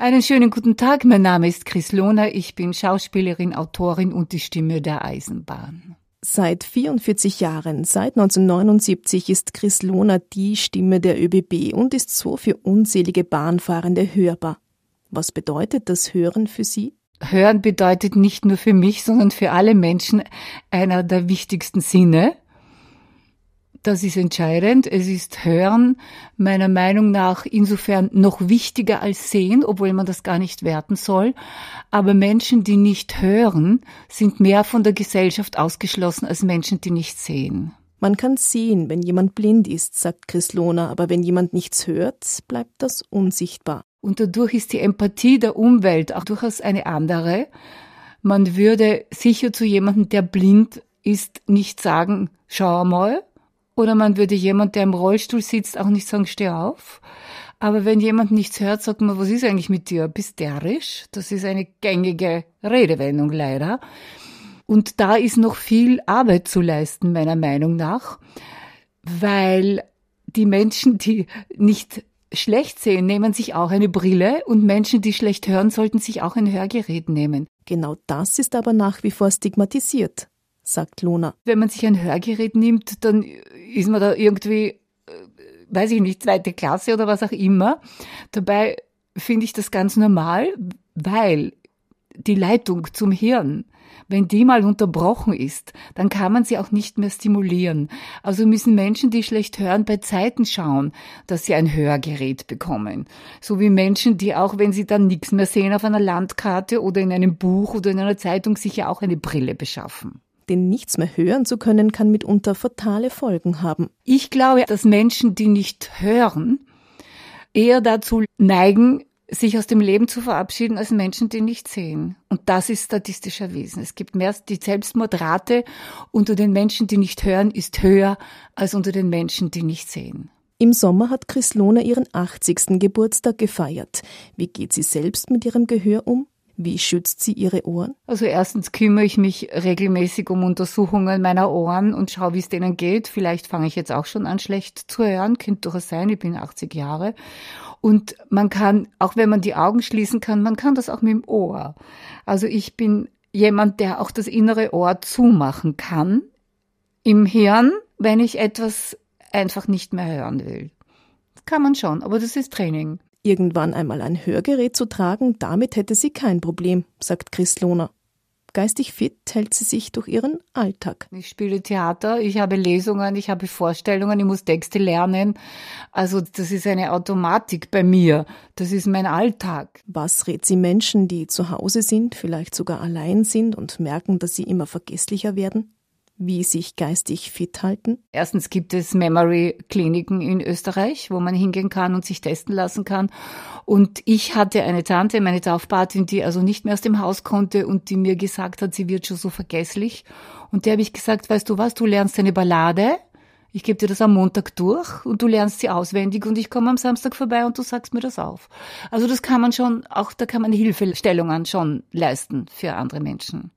Einen schönen guten Tag, mein Name ist Chris Lohner, ich bin Schauspielerin, Autorin und die Stimme der Eisenbahn. Seit 44 Jahren, seit 1979, ist Chris Lohner die Stimme der ÖBB und ist so für unzählige Bahnfahrende hörbar. Was bedeutet das Hören für Sie? Hören bedeutet nicht nur für mich, sondern für alle Menschen einer der wichtigsten Sinne. Das ist entscheidend. Es ist Hören meiner Meinung nach insofern noch wichtiger als Sehen, obwohl man das gar nicht werten soll. Aber Menschen, die nicht hören, sind mehr von der Gesellschaft ausgeschlossen als Menschen, die nicht sehen. Man kann sehen, wenn jemand blind ist, sagt Chris Lohner, aber wenn jemand nichts hört, bleibt das unsichtbar. Und dadurch ist die Empathie der Umwelt auch durchaus eine andere. Man würde sicher zu jemandem, der blind ist, nicht sagen, schau mal, oder man würde jemand, der im Rollstuhl sitzt, auch nicht sagen, steh auf. Aber wenn jemand nichts hört, sagt man, was ist eigentlich mit dir? Bist derisch? Das ist eine gängige Redewendung leider. Und da ist noch viel Arbeit zu leisten, meiner Meinung nach, weil die Menschen, die nicht schlecht sehen, nehmen sich auch eine Brille und Menschen, die schlecht hören, sollten sich auch ein Hörgerät nehmen. Genau das ist aber nach wie vor stigmatisiert sagt Lona. Wenn man sich ein Hörgerät nimmt, dann ist man da irgendwie, äh, weiß ich nicht, zweite Klasse oder was auch immer. Dabei finde ich das ganz normal, weil die Leitung zum Hirn, wenn die mal unterbrochen ist, dann kann man sie auch nicht mehr stimulieren. Also müssen Menschen, die schlecht hören, bei Zeiten schauen, dass sie ein Hörgerät bekommen. So wie Menschen, die auch, wenn sie dann nichts mehr sehen auf einer Landkarte oder in einem Buch oder in einer Zeitung, sich ja auch eine Brille beschaffen denn nichts mehr hören zu können, kann mitunter fatale Folgen haben. Ich glaube, dass Menschen, die nicht hören, eher dazu neigen, sich aus dem Leben zu verabschieden als Menschen, die nicht sehen. Und das ist statistisch erwiesen. Es gibt mehr, die Selbstmordrate unter den Menschen, die nicht hören, ist höher als unter den Menschen, die nicht sehen. Im Sommer hat Chris Lohner ihren 80. Geburtstag gefeiert. Wie geht sie selbst mit ihrem Gehör um? Wie schützt sie ihre Ohren? Also erstens kümmere ich mich regelmäßig um Untersuchungen meiner Ohren und schaue, wie es denen geht. Vielleicht fange ich jetzt auch schon an, schlecht zu hören. Könnte durchaus sein, ich bin 80 Jahre. Und man kann, auch wenn man die Augen schließen kann, man kann das auch mit dem Ohr. Also ich bin jemand, der auch das innere Ohr zumachen kann im Hirn, wenn ich etwas einfach nicht mehr hören will. Kann man schon, aber das ist Training. Irgendwann einmal ein Hörgerät zu tragen, damit hätte sie kein Problem, sagt Chris Lohner. Geistig fit hält sie sich durch ihren Alltag. Ich spiele Theater, ich habe Lesungen, ich habe Vorstellungen, ich muss Texte lernen. Also das ist eine Automatik bei mir. Das ist mein Alltag. Was rät sie Menschen, die zu Hause sind, vielleicht sogar allein sind und merken, dass sie immer vergesslicher werden? Wie sich geistig fit halten? Erstens gibt es Memory-Kliniken in Österreich, wo man hingehen kann und sich testen lassen kann. Und ich hatte eine Tante, meine Taufpatin, die also nicht mehr aus dem Haus konnte und die mir gesagt hat, sie wird schon so vergesslich. Und der habe ich gesagt, weißt du was, du lernst eine Ballade, ich gebe dir das am Montag durch und du lernst sie auswendig und ich komme am Samstag vorbei und du sagst mir das auf. Also das kann man schon, auch da kann man Hilfestellungen schon leisten für andere Menschen.